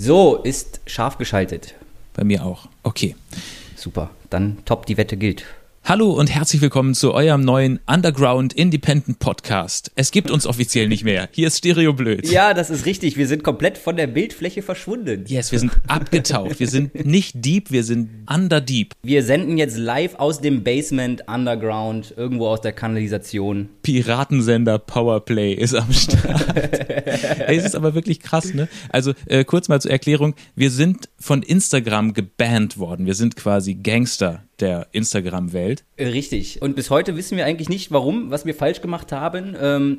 So, ist scharf geschaltet. Bei mir auch. Okay. Super. Dann top, die Wette gilt. Hallo und herzlich willkommen zu eurem neuen Underground Independent Podcast. Es gibt uns offiziell nicht mehr. Hier ist Stereo Blöd. Ja, das ist richtig. Wir sind komplett von der Bildfläche verschwunden. Yes, wir sind abgetaucht. Wir sind nicht deep, wir sind under deep. Wir senden jetzt live aus dem Basement Underground, irgendwo aus der Kanalisation. Piratensender Powerplay ist am Start. Ey, es ist aber wirklich krass, ne? Also äh, kurz mal zur Erklärung. Wir sind von Instagram gebannt worden. Wir sind quasi Gangster der Instagram-Welt. Richtig. Und bis heute wissen wir eigentlich nicht, warum, was wir falsch gemacht haben. Ähm,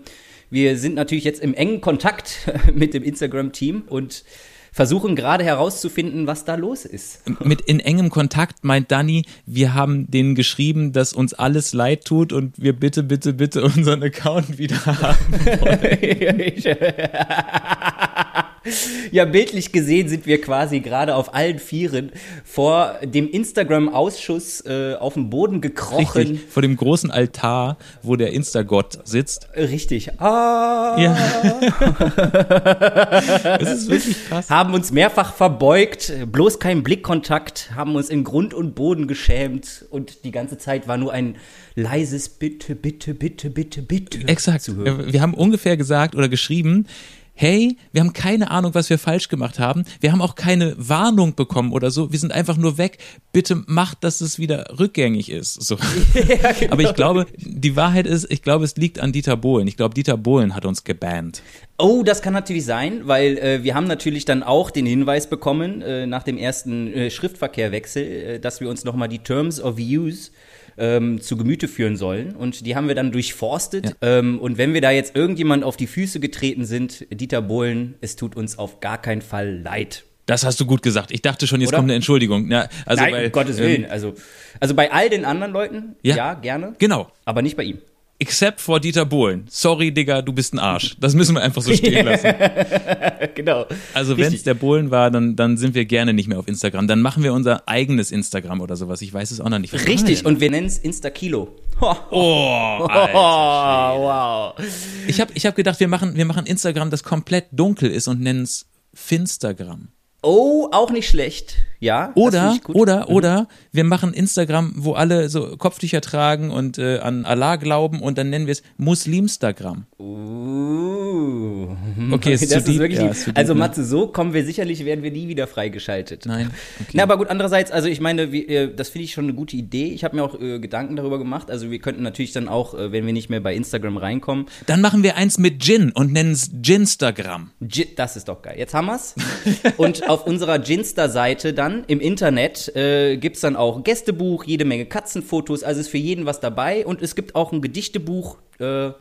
wir sind natürlich jetzt im engen Kontakt mit dem Instagram-Team und versuchen gerade herauszufinden, was da los ist. Mit in engem Kontakt meint Dani, wir haben denen geschrieben, dass uns alles leid tut und wir bitte, bitte, bitte unseren Account wieder haben. ja, bildlich gesehen sind wir quasi gerade auf allen Vieren vor dem Instagram-Ausschuss äh, auf den Boden gekrochen. Richtig, vor dem großen Altar, wo der Instagott sitzt. Richtig. Ah. Ja. das ist wirklich krass. Haben uns mehrfach verbeugt, bloß kein Blickkontakt, haben uns in Grund und Boden geschämt und die ganze Zeit war nur ein leises Bitte, bitte, bitte, bitte, bitte. Exakt. zu hören. Wir haben ungefähr gesagt oder geschrieben, hey, wir haben keine Ahnung, was wir falsch gemacht haben. Wir haben auch keine Warnung bekommen oder so. Wir sind einfach nur weg. Bitte macht, dass es wieder rückgängig ist. So. Ja, genau. Aber ich glaube, die Wahrheit ist, ich glaube, es liegt an Dieter Bohlen. Ich glaube, Dieter Bohlen hat uns gebannt. Oh, das kann natürlich sein, weil äh, wir haben natürlich dann auch den Hinweis bekommen äh, nach dem ersten äh, Schriftverkehrwechsel, äh, dass wir uns nochmal die Terms of Use ähm, zu Gemüte führen sollen. Und die haben wir dann durchforstet. Ähm, und wenn wir da jetzt irgendjemand auf die Füße getreten sind, Dieter Bohlen, es tut uns auf gar keinen Fall leid. Das hast du gut gesagt. Ich dachte schon, jetzt Oder? kommt eine Entschuldigung. Ja, also Nein, weil, um Gottes ähm, Willen. Also, also bei all den anderen Leuten, Ja. ja, gerne. Genau. Aber nicht bei ihm. Except for Dieter Bohlen. Sorry, Digga, du bist ein Arsch. Das müssen wir einfach so stehen lassen. genau. Also wenn es der Bohlen war, dann, dann sind wir gerne nicht mehr auf Instagram. Dann machen wir unser eigenes Instagram oder sowas. Ich weiß es auch noch nicht. Was Richtig, und wir nennen es Insta-Kilo. Oh, Oh, wow. Ich habe ich hab gedacht, wir machen, wir machen Instagram, das komplett dunkel ist und nennen es Finstagram. Oh, auch nicht schlecht. Ja. Oder, oder, oder wir machen Instagram, wo alle so Kopftücher tragen und äh, an Allah glauben und dann nennen wir es Muslimstagram. Uh. Okay, ist das zu ist deep. wirklich Ja, ist zu deep, Also ne? Matze, so kommen wir sicherlich, werden wir nie wieder freigeschaltet. Nein. Okay. Na, aber gut, andererseits, also ich meine, wie, äh, das finde ich schon eine gute Idee. Ich habe mir auch äh, Gedanken darüber gemacht. Also wir könnten natürlich dann auch, äh, wenn wir nicht mehr bei Instagram reinkommen, Dann machen wir eins mit Gin und nennen es Ginstagram. Gi- Das ist doch geil. Jetzt haben wir's. Und auf unserer Ginster-Seite dann im Internet äh, gibt's dann auch Gästebuch, jede Menge Katzenfotos, also ist für jeden was dabei. Und es gibt auch ein Gedichtebuch, äh,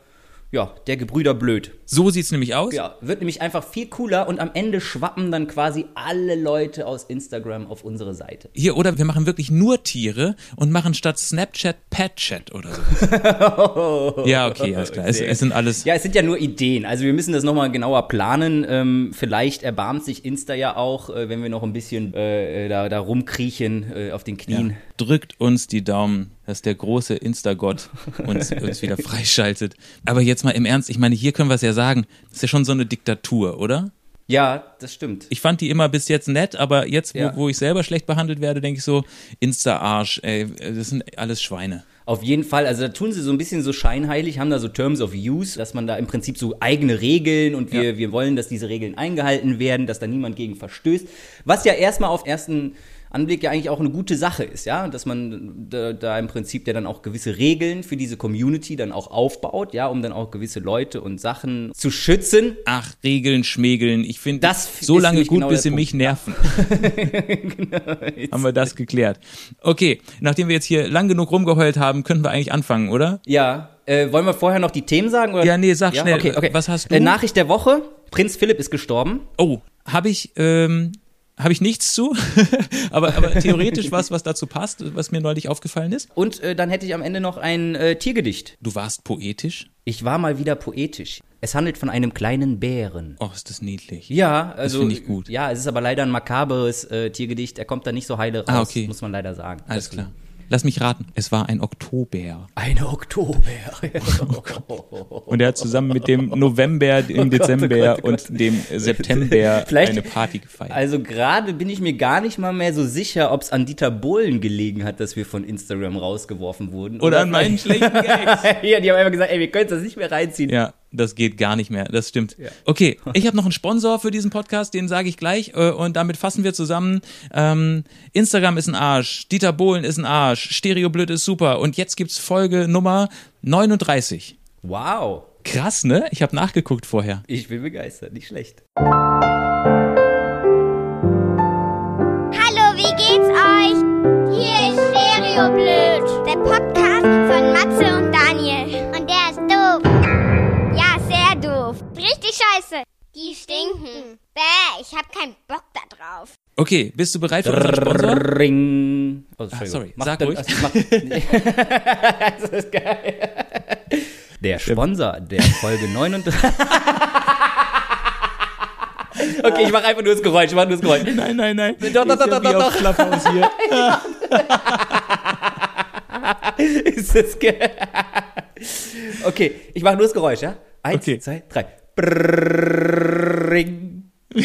ja, der Gebrüder Blöd. So sieht's nämlich aus. Ja, wird nämlich einfach viel cooler und am Ende schwappen dann quasi alle Leute aus Instagram auf unsere Seite. Hier, oder wir machen wirklich nur Tiere und machen statt Snapchat Pet-Chat oder so. ja, okay, alles klar. Es, es sind alles. Ja, es sind ja nur Ideen. Also wir müssen das nochmal genauer planen. Ähm, vielleicht erbarmt sich Insta ja auch, äh, wenn wir noch ein bisschen äh, da, da rumkriechen äh, auf den Knien. Ja. Drückt uns die Daumen, dass der große Instagott uns, uns wieder freischaltet. Aber jetzt mal im Ernst, ich meine, hier können wir es ja sagen, das ist ja schon so eine Diktatur, oder? Ja, das stimmt. Ich fand die immer bis jetzt nett, aber jetzt, wo, Ja. wo ich selber schlecht behandelt werde, denke ich so, Insta-Arsch, ey, das sind alles Schweine. Auf jeden Fall, also da tun sie so ein bisschen so scheinheilig, haben da so Terms of Use, dass man da im Prinzip so eigene Regeln und wir, Ja. wir wollen, dass diese Regeln eingehalten werden, dass da niemand gegen verstößt. Was ja erstmal auf ersten Anblick ja eigentlich auch eine gute Sache ist, ja, dass man da, da im Prinzip ja dann auch gewisse Regeln für diese Community dann auch aufbaut, ja, um dann auch gewisse Leute und Sachen zu schützen. Ach, Regeln, Schmägeln, ich finde Das so lange gut, genau bis sie mich Punkt. nerven. haben wir das geklärt. Okay, nachdem wir jetzt hier lang genug rumgeheult haben, können wir eigentlich anfangen, oder? Ja, äh, wollen wir vorher noch die Themen sagen? Oder? Ja, nee, sag schnell, Okay, okay. was hast du? Äh, Nachricht der Woche, Prinz Philipp ist gestorben. Oh, habe ich, ähm, habe ich nichts zu, aber, aber theoretisch was, was dazu passt, was mir neulich aufgefallen ist. Und äh, dann hätte ich am Ende noch ein äh, Tiergedicht. Du warst poetisch? Ich war mal wieder poetisch. Es handelt von einem kleinen Bären. Oh, ist das niedlich. Ja, also finde ich gut. Ja, es ist aber leider ein makaberes äh, Tiergedicht. Er kommt da nicht so heile raus, Ah, okay. muss man leider sagen. Alles Deswegen. klar. Lass mich raten, es war ein Oktober. Eine Oktober. Und er hat zusammen mit dem November, dem Oh Gott, Dezember oh Gott, oh Gott. und dem September Vielleicht- eine Party gefeiert. Also gerade bin ich mir gar nicht mal mehr so sicher, ob es an Dieter Bohlen gelegen hat, dass wir von Instagram rausgeworfen wurden. Oder an meinen schlechten Gags. ja, die haben einfach gesagt, ey, wir können das nicht mehr reinziehen. Ja, das geht gar nicht mehr. Das stimmt. Okay, ich habe noch einen Sponsor für diesen Podcast, den sage ich gleich. äh, Und damit fassen wir zusammen. Ähm, Instagram ist ein Arsch, Dieter Bohlen ist ein Arsch, Stereoblöd ist super. Und jetzt gibt's Folge Nummer 39. Wow. Krass, ne? Ich habe nachgeguckt vorher. Ich bin begeistert, nicht schlecht. Hallo, wie geht's euch? Hier ist Stereoblöd, der Die stinken. Bäh, ich hab keinen Bock da drauf. Okay, bist du bereit für unseren Sponsor? Ring. Oh, sorry. Mach Sag dann- ruhig. also, mach- das ist geil. Der Sponsor der Folge 39. okay, ich mache einfach nur das Geräusch, ich mach nur das Geräusch. Nein, nein, nein. Doch, doch, doch, doch, doch. Clubhouse hier. ist das geil. Okay, ich mache nur das Geräusch, ja? Eins, Okay. zwei, drei. Ring.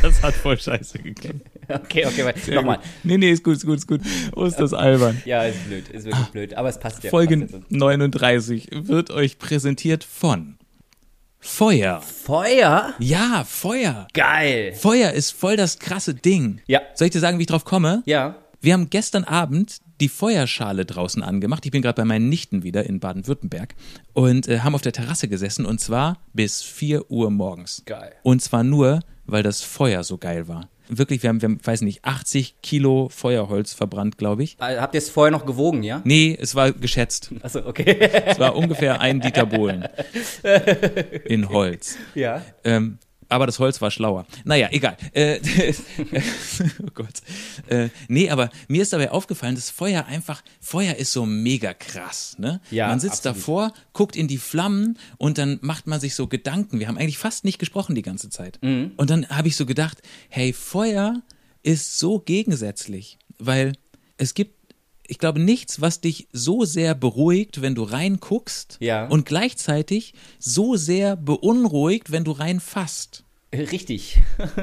Das hat voll scheiße geklappt. Okay, okay, warte. Nochmal. gut. Nee, nee, ist gut, ist gut, ist gut. Oh, ist das albern. Ja, ist blöd, ist wirklich blöd, aber es passt ja. Folge passt ja so. 39 wird euch präsentiert von Feuer. Feuer? Ja, Feuer. Geil. Feuer ist voll das krasse Ding. Ja. Soll ich dir sagen, wie ich drauf komme? Ja. Wir haben gestern Abend die Feuerschale draußen angemacht. Ich bin gerade bei meinen Nichten wieder in Baden-Württemberg und äh, haben auf der Terrasse gesessen und zwar bis 4 Uhr morgens. Geil. Und zwar nur, weil das Feuer so geil war. Wirklich, wir haben, wir haben, weiß nicht, 80 Kilo Feuerholz verbrannt, glaube ich. Äh, Habt ihr es vorher noch gewogen, ja? Nee, es war geschätzt. Achso, okay. Es war ungefähr ein Dieter Bohlen in Holz. ja. Ähm, aber das Holz war schlauer. Naja, egal. Äh, oh Gott. Äh, nee, aber mir ist dabei aufgefallen, dass Feuer einfach, Feuer ist so mega krass. Ne? Ja, man sitzt absolut. davor, guckt in die Flammen und dann macht man sich so Gedanken. Wir haben eigentlich fast nicht gesprochen die ganze Zeit. Mhm. Und dann habe ich so gedacht, hey, Feuer ist so gegensätzlich, weil es gibt ich glaube, nichts, was dich so sehr beruhigt, wenn du reinguckst Ja. und gleichzeitig so sehr beunruhigt, wenn du reinfasst. Richtig.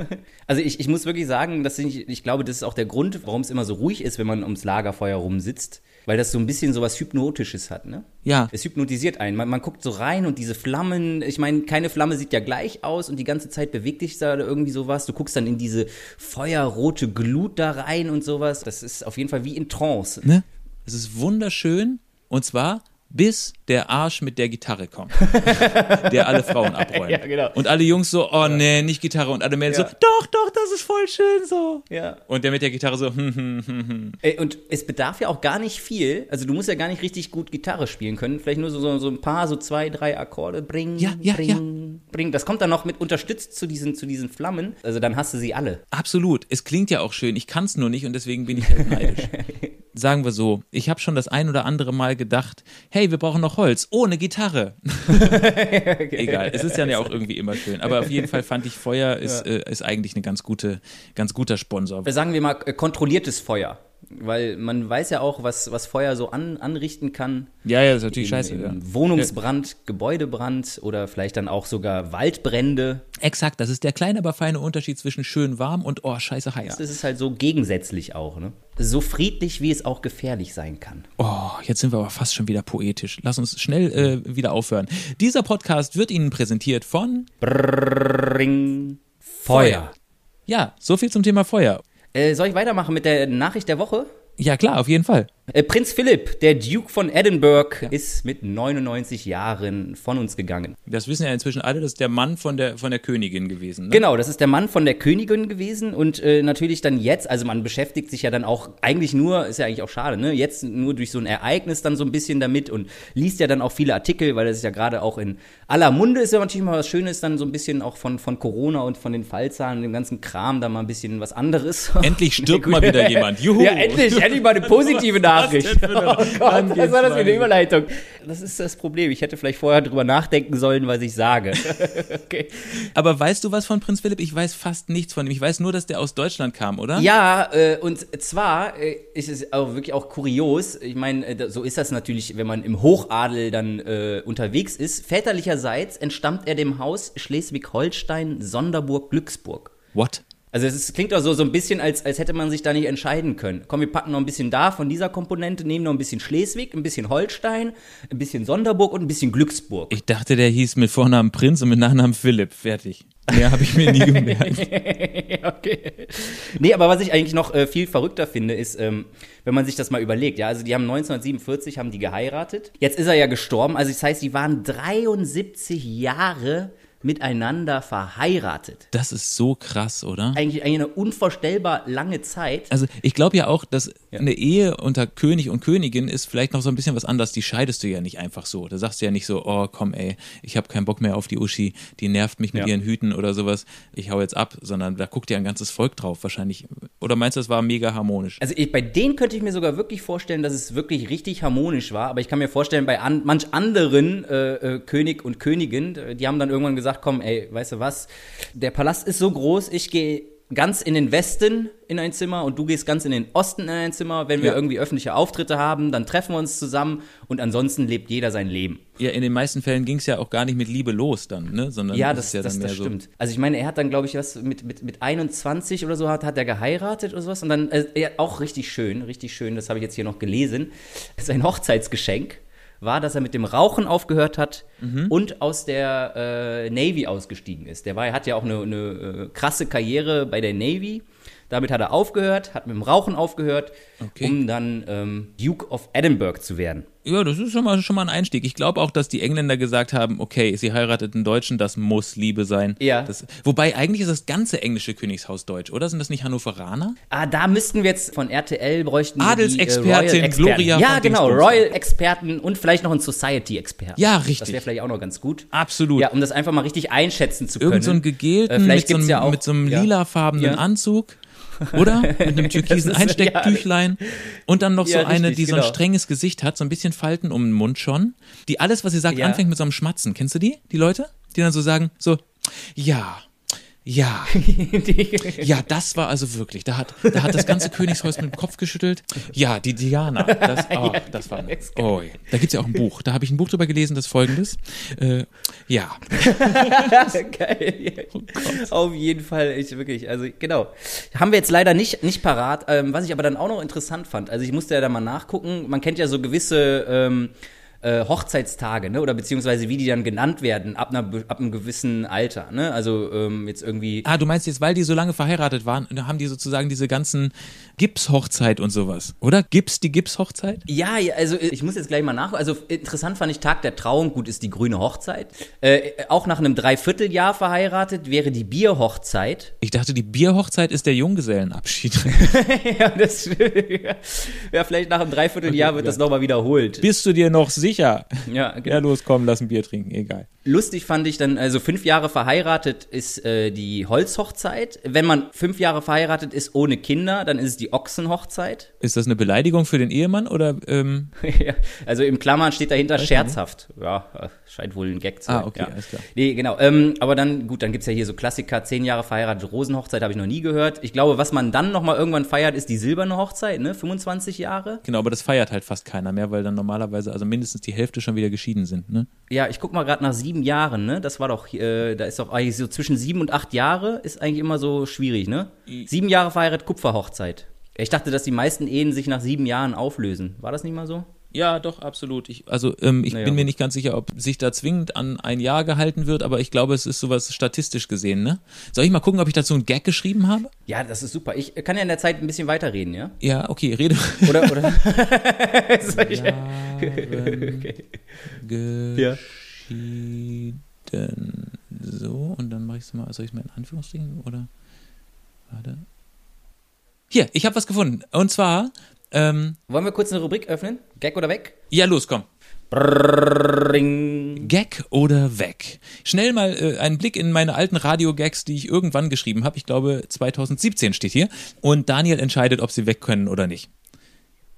Also ich, ich muss wirklich sagen, dass ich, ich glaube, das ist auch der Grund, warum es immer so ruhig ist, wenn man ums Lagerfeuer rumsitzt. Weil das so ein bisschen so was Hypnotisches hat, ne? Ja. Es hypnotisiert einen. Man, man guckt so rein und diese Flammen, ich meine, keine Flamme sieht ja gleich aus und die ganze Zeit bewegt dich da irgendwie sowas. Du guckst dann in diese feuerrote Glut da rein und sowas. Das ist auf jeden Fall wie in Trance. Ne? Es ist wunderschön und zwar bis der Arsch mit der Gitarre kommt, der alle Frauen abräumt. Ja, genau. Und alle Jungs so, oh nee, nicht Gitarre. Und alle Mädels Ja. so, doch, doch, das ist voll schön so. Ja. Und der mit der Gitarre so, hm, hm, hm, hm. Äh, Und es bedarf ja auch gar nicht viel. Also du musst ja gar nicht richtig gut Gitarre spielen können. Vielleicht nur so, so, so ein paar, so zwei, drei Akkorde bringen. Ja, ja, bringen, bringen. Das kommt dann noch mit unterstützt zu diesen, zu diesen Flammen. Also dann hast du sie alle. Absolut. Es klingt ja auch schön. Ich kann es nur nicht und deswegen bin ich halt neidisch. Sagen wir so, ich habe schon das ein oder andere Mal gedacht, hey, wir brauchen noch Holz, ohne Gitarre. Egal, es ist ja auch irgendwie immer schön. Aber auf jeden Fall fand ich, Feuer ist, äh, ist eigentlich ein ganz, gute, ganz guter Sponsor. Sagen wir mal äh, kontrolliertes Feuer. Weil man weiß ja auch, was, was Feuer so an, anrichten kann. Ja, ja, das ist natürlich Im- scheiße. im Ja. Wohnungsbrand, Gebäudebrand oder vielleicht dann auch sogar Waldbrände. Exakt, das ist der kleine, aber feine Unterschied zwischen schön warm und oh, scheiße heiß. Das ist halt so gegensätzlich auch. Ne? So friedlich, wie es auch gefährlich sein kann. Oh, jetzt sind wir aber fast schon wieder poetisch. Lass uns schnell äh, wieder aufhören. Dieser Podcast wird Ihnen präsentiert von Ring Feuer. Ja, so viel zum Thema Feuer. Äh, soll ich weitermachen mit der Nachricht der Woche? Ja, klar, auf jeden Fall. Äh, Prinz Philipp, der Duke von Edinburgh, ist mit 99 Jahren von uns gegangen. Das wissen ja inzwischen alle, das ist der Mann von der, von der Königin gewesen. Ne? Genau, das ist der Mann von der Königin gewesen und äh, natürlich dann jetzt, also man beschäftigt sich ja dann auch eigentlich nur, ist ja eigentlich auch schade, ne, jetzt nur durch so ein Ereignis dann so ein bisschen damit und liest ja dann auch viele Artikel, weil das ist ja gerade auch in aller Munde ist ja natürlich mal was Schönes, dann so ein bisschen auch von, von Corona und von den Fallzahlen und dem ganzen Kram da mal ein bisschen was anderes. Endlich stirbt mal wieder jemand. Juhu. Ja, endlich, endlich mal eine positive Nachricht. Nachricht. oh Gott, Dann was war das für eine. Überleitung? Das ist das Problem. Ich hätte vielleicht vorher drüber nachdenken sollen, was ich sage. okay. Aber weißt du was von Prinz Philipp? Ich weiß fast nichts von ihm. Ich weiß nur, dass der aus Deutschland kam, oder? Ja, äh, und zwar äh, ist es auch wirklich auch kurios. Ich meine, äh, so ist das natürlich, wenn man im Hochadel dann äh, unterwegs ist. Väterlicherseits entstammt er dem Haus Schleswig-Holstein, Sonderburg, Glücksburg. What? Also es ist, klingt auch so, so ein bisschen, als, als hätte man sich da nicht entscheiden können. Komm, wir packen noch ein bisschen da von dieser Komponente, nehmen noch ein bisschen Schleswig, ein bisschen Holstein, ein bisschen Sonderburg und ein bisschen Glücksburg. Ich dachte, der hieß mit Vornamen Prinz und mit Nachnamen Philipp. Fertig. Mehr habe ich mir nie gemerkt. Okay. Nee, aber was ich eigentlich noch äh, viel verrückter finde, ist, ähm, wenn man sich das mal überlegt, ja, also die haben 1947 haben die geheiratet. Jetzt ist er ja gestorben, also das heißt, die waren 73 Jahre miteinander verheiratet. Das ist so krass, oder? Eigentlich, eigentlich eine unvorstellbar lange Zeit. Also ich glaube ja auch, dass eine Ehe unter König und Königin ist vielleicht noch so ein bisschen was anderes. Die scheidest du ja nicht einfach so. Da sagst du ja nicht so, oh komm ey, ich habe keinen Bock mehr auf die Uschi, die nervt mich mit Ja. ihren Hüten oder sowas. Ich hau jetzt ab, sondern da guckt ja ein ganzes Volk drauf wahrscheinlich. Oder meinst du, das war mega harmonisch? Also ich, bei denen könnte ich mir sogar wirklich vorstellen, dass es wirklich richtig harmonisch war. Aber ich kann mir vorstellen, bei an, manch anderen äh, äh, König und Königin, äh, die haben dann irgendwann gesagt, komm, ey, weißt du was, der Palast ist so groß, ich gehe ganz in den Westen in ein Zimmer und du gehst ganz in den Osten in ein Zimmer. Wenn wir Ja. irgendwie öffentliche Auftritte haben, dann treffen wir uns zusammen und ansonsten lebt jeder sein Leben. Ja, in den meisten Fällen ging es ja auch gar nicht mit Liebe los dann, ne? Sondern Ja, das, ist ja das, dann das mehr so. stimmt. Also ich meine, er hat dann, glaube ich, was mit, mit, mit 21 oder so hat, hat er geheiratet oder sowas. Und dann, ja, auch richtig schön, richtig schön, das habe ich jetzt hier noch gelesen. Sein Hochzeitsgeschenk war, dass er mit dem Rauchen aufgehört hat Mhm. und aus der äh, Navy ausgestiegen ist. Der war, er hat ja auch eine, eine äh, krasse Karriere bei der Navy. Damit hat er aufgehört, hat mit dem Rauchen aufgehört, Okay. um dann ähm, Duke of Edinburgh zu werden. Ja, das ist schon mal, schon mal ein Einstieg. Ich glaube auch, dass die Engländer gesagt haben, okay, sie heiratet einen Deutschen, das muss Liebe sein. Ja. Das, wobei eigentlich ist das ganze englische Königshaus deutsch, oder? Sind das nicht Hannoveraner? Ah, da müssten wir jetzt von RTL bräuchten wir Adelsexpertin äh. Gloria Ja, genau. Royal-Experten und vielleicht noch ein Society-Experten. Ja, richtig. Das wäre vielleicht auch noch ganz gut. Absolut. Ja, um das einfach mal richtig einschätzen zu können. Irgend so einen gegelten Äh, vielleicht mit, so einem, ja auch- mit so einem ja. lilafarbenen Ja. Anzug. Oder? Mit einem türkisen Einstecktüchlein. Und dann noch so Ja, eine, richtig, die so ein genau. strenges Gesicht hat, so ein bisschen Falten um den Mund schon. Die alles, was sie sagt, Ja. anfängt mit so einem Schmatzen. Kennst du die? Die Leute? Die dann so sagen, so, ja, ja, ja, das war also wirklich. Da hat, da hat das ganze Königshaus mit dem Kopf geschüttelt. Ja, die Diana. Das, oh, das war. Oh, ja. Da gibt's ja auch ein Buch. Da habe ich ein Buch drüber gelesen, das folgendes. Äh, ja. Geil. Auf jeden Fall, ich wirklich, also genau. Haben wir jetzt leider nicht, nicht parat, ähm, was ich aber dann auch noch interessant fand. Also ich musste ja da mal nachgucken. Man kennt ja so gewisse ähm, äh, Hochzeitstage, ne? Oder beziehungsweise wie die dann genannt werden, ab, einer, ab einem gewissen Alter, ne? Also ähm, jetzt irgendwie. Ah, du meinst jetzt, weil die so lange verheiratet waren, haben die sozusagen diese ganzen Gipshochzeit und sowas, oder? Gips die Gipshochzeit? Ja, ja, also ich muss jetzt gleich mal nachgucken. Also interessant fand ich Tag der Trauung, gut ist die grüne Hochzeit. Äh, auch nach einem Dreivierteljahr verheiratet wäre die Bierhochzeit. Ich dachte, die Bierhochzeit ist der Junggesellenabschied. ja, das, ja, vielleicht nach einem Dreivierteljahr wird das nochmal wiederholt. Bist du dir noch sicher? Ja, genau. Ja, los, komm, lass ein Bier trinken, egal. Lustig fand ich dann, also fünf Jahre verheiratet ist äh, die Holzhochzeit. Wenn man fünf Jahre verheiratet ist ohne Kinder, dann ist es die Ochsenhochzeit. Ist das eine Beleidigung für den Ehemann oder ähm, ja, also im Klammern steht dahinter scherzhaft. Ja, äh, scheint wohl ein Gag zu sein. Ah, okay, ja. alles klar. Nee, genau. Ähm, aber dann, gut, dann gibt's ja hier so Klassiker, zehn Jahre verheiratet, Rosenhochzeit habe ich noch nie gehört. Ich glaube, was man dann nochmal irgendwann feiert, ist die silberne Hochzeit, ne? 25 Jahre. genau, aber das feiert halt fast keiner mehr, weil dann normalerweise also mindestens die Hälfte schon wieder geschieden sind, ne? Ja, ich guck mal gerade nach sieben Jahren, ne? Das war doch, äh, da ist doch eigentlich so zwischen sieben und acht Jahre ist eigentlich immer so schwierig, ne? Sieben Jahre verheiratet, Kupferhochzeit. Ich dachte, dass die meisten Ehen sich nach sieben Jahren auflösen. War das nicht mal so? Ja, doch, absolut. Ich, also ähm, ich Naja, bin mir nicht ganz sicher, ob sich da zwingend an ein Jahr gehalten wird, aber ich glaube, es ist sowas statistisch gesehen, ne? Soll ich mal gucken, ob ich dazu einen Gag geschrieben habe? Ja, das ist super. Ich kann ja in der Zeit ein bisschen weiterreden, ja? Ja, okay, rede. Oder, oder? Soll ich- Ja. Geschieden. So, und dann mache ich es mal, soll ich es mal in Anführungsstrichen oder? Warte. Hier, ich habe was gefunden. Und zwar, ähm, Wollen wir kurz eine Rubrik öffnen? Gag oder weg? ja, los, komm. Ring. Gag oder weg? Schnell mal äh, einen Blick in meine alten Radio-Gags, die ich irgendwann geschrieben habe. Ich glaube, 2017 steht hier. Und Daniel entscheidet, ob sie weg können oder nicht.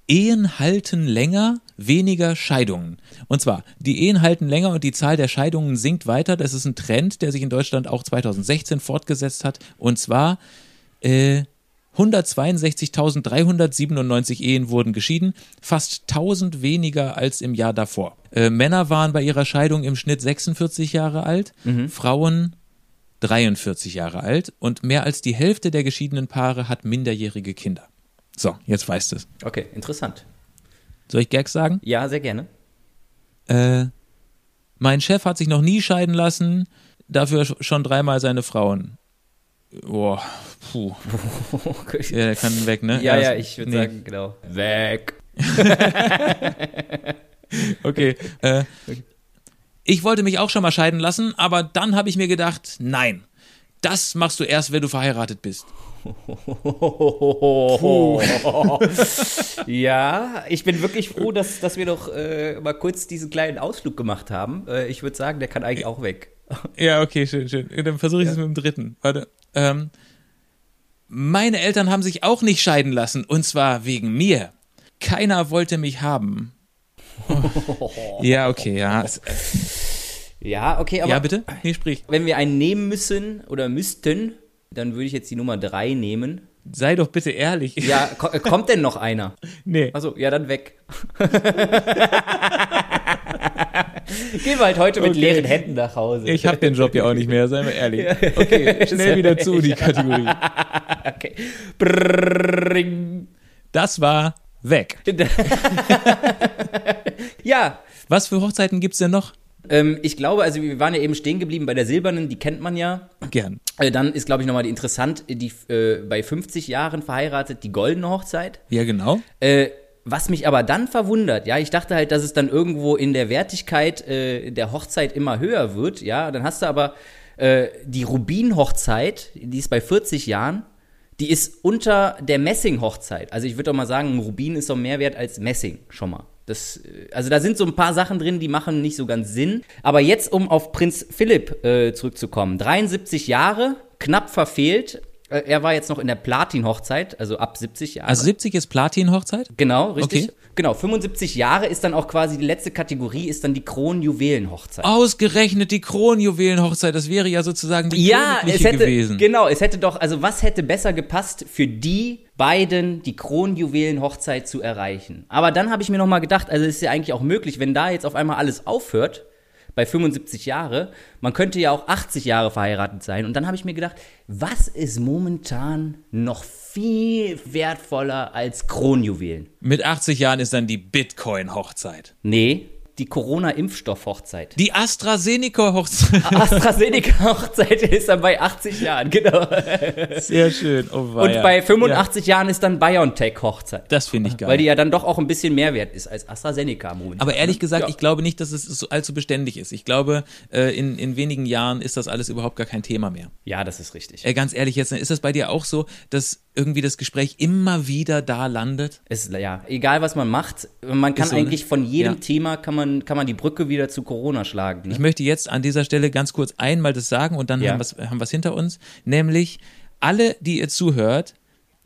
Ehen halten länger, weniger Scheidungen. Und zwar, die Ehen halten länger und die Zahl der Scheidungen sinkt weiter. Das ist ein Trend, der sich in Deutschland auch 2016 fortgesetzt hat. Und zwar äh, 162.397 Ehen wurden geschieden, fast 1000 weniger als im Jahr davor. Äh, Männer waren bei ihrer Scheidung im Schnitt 46 Jahre alt, Frauen 43 Jahre alt und mehr als die Hälfte der geschiedenen Paare hat minderjährige Kinder. So, jetzt weißt du es. Okay, interessant. Soll ich Gags sagen? Ja, sehr gerne. Äh, mein Chef hat sich noch nie scheiden lassen, dafür sch- schon dreimal seine Frauen. Boah, puh. Ja, der kann weg, ne? Ja, das- ja, ich würde nee. sagen, genau. Weg. Okay. Äh, ich wollte mich auch schon mal scheiden lassen, aber dann habe ich mir gedacht, nein. Das machst du erst, wenn du verheiratet bist. ja, ich bin wirklich froh, dass, dass wir doch äh, mal kurz diesen kleinen Ausflug gemacht haben. Äh, ich würde sagen, der kann eigentlich auch weg. Ja, okay, schön, schön. Dann versuche ich es mit dem dritten. Warte. Ähm, meine Eltern haben sich auch nicht scheiden lassen, und zwar wegen mir. Keiner wollte mich haben. ja, okay, ja. Ja, okay, aber Ja, bitte? Nee, sprich. wenn wir einen nehmen müssen oder müssten, dann würde ich jetzt die Nummer 3 nehmen. Sei doch bitte ehrlich. Ja, ko kommt denn noch einer? Nee. Achso, ja, dann weg. Gehen wir halt heute mit Okay. leeren Händen nach Hause. Ich habe den Job ja auch nicht mehr, seien wir ehrlich. Okay, schnell wieder zu, die Kategorie. okay. Brrrring. Das war weg. Ja, Was für Hochzeiten gibt's denn noch? ähm, ich glaube, also wir waren ja eben stehen geblieben bei der silbernen, die kennt man ja. Gern. Äh, dann ist, glaube ich, nochmal die interessant, die äh, bei 50 Jahren verheiratet, die goldene Hochzeit. Ja, genau. Äh, was mich aber dann verwundert, ja, ich dachte halt, dass es dann irgendwo in der Wertigkeit äh, der Hochzeit immer höher wird, ja, dann hast du aber äh, die Rubin-Hochzeit, die ist bei 40 Jahren, die ist unter der Messing-Hochzeit. Also ich würde doch mal sagen, Rubin ist doch mehr wert als Messing, schon mal. Das, äh, also da sind so ein paar Sachen drin, die machen nicht so ganz Sinn. Aber jetzt, um auf Prinz Philipp äh, zurückzukommen, 73 Jahre, knapp verfehlt. Äh, Er war jetzt noch in der Platin-Hochzeit, also ab 70 Jahre. Also 70 ist Platin-Hochzeit? Genau, richtig. Okay. Genau, 75 Jahre ist dann auch quasi die letzte Kategorie, ist dann die Kronjuwelenhochzeit. Ausgerechnet die Kronjuwelenhochzeit, das wäre ja sozusagen die ja, es hätte, gewesen. genau, es hätte doch, also was hätte besser gepasst für die beiden die Kronjuwelenhochzeit zu erreichen? Aber dann habe ich mir nochmal gedacht, also es ist ja eigentlich auch möglich, wenn da jetzt auf einmal alles aufhört, bei 75 Jahre, man könnte ja auch 80 Jahre verheiratet sein. Und dann habe ich mir gedacht, was ist momentan noch viel wertvoller als Kronjuwelen? Mit 80 Jahren ist dann die Bitcoin-Hochzeit. Nee, die Corona-Impfstoff-Hochzeit. Die AstraZeneca-Hochzeit. AstraZeneca-Hochzeit ist dann bei 80 Jahren, genau. Sehr schön. Oh, Und bei Ja, 85 Jahren ist dann BioNTech-Hochzeit. das finde ich geil. Weil die ja dann doch auch ein bisschen mehr wert ist als AstraZeneca im Moment. Aber ehrlich gesagt, Ja. ich glaube nicht, dass es so allzu beständig ist. Ich glaube, äh, in, in wenigen Jahren ist das alles überhaupt gar kein Thema mehr. Ja, das ist richtig. Äh, ganz ehrlich, jetzt ist das bei dir auch so, dass irgendwie das Gespräch immer wieder da landet? Es, ja, egal was man macht, man kann so, ne? eigentlich von jedem Ja. Thema kann man, kann man die Brücke wieder zu Corona schlagen. Ne? Ich möchte jetzt an dieser Stelle ganz kurz einmal das sagen und dann Ja. haben wir es hinter uns. Nämlich, alle, die ihr zuhört,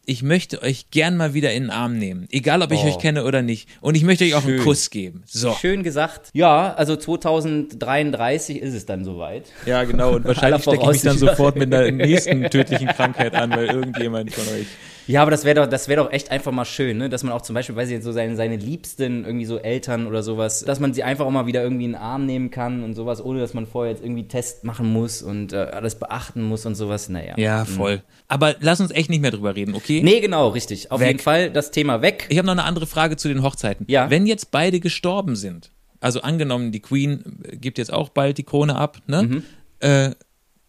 ich möchte euch gern mal wieder in den Arm nehmen. Egal, ob ich Oh. euch kenne oder nicht. Und ich möchte euch auch einen Schön. Kuss geben. So. Schön gesagt. Ja, also 2033 ist es dann soweit. Ja, genau. Und wahrscheinlich stecke ich mich dann sofort mit einer nächsten tödlichen Krankheit an, weil irgendjemand von euch. Ja, aber das wäre doch, das wäre doch echt einfach mal schön, ne? dass man auch zum Beispiel, weiß ich jetzt, so seine, seine Liebsten, irgendwie so Eltern oder sowas, dass man sie einfach auch mal wieder irgendwie in den Arm nehmen kann und sowas, ohne dass man vorher jetzt irgendwie Test machen muss und äh, alles beachten muss und sowas. Naja. Ja, voll. Aber lass uns echt nicht mehr drüber reden, okay? Nee, genau, richtig. Auf Weg. jeden Fall das Thema weg. Ich habe noch eine andere Frage zu den Hochzeiten. Ja. Wenn jetzt beide gestorben sind, also angenommen, die Queen äh, gibt jetzt auch bald die Krone ab, ne? Mhm. Äh,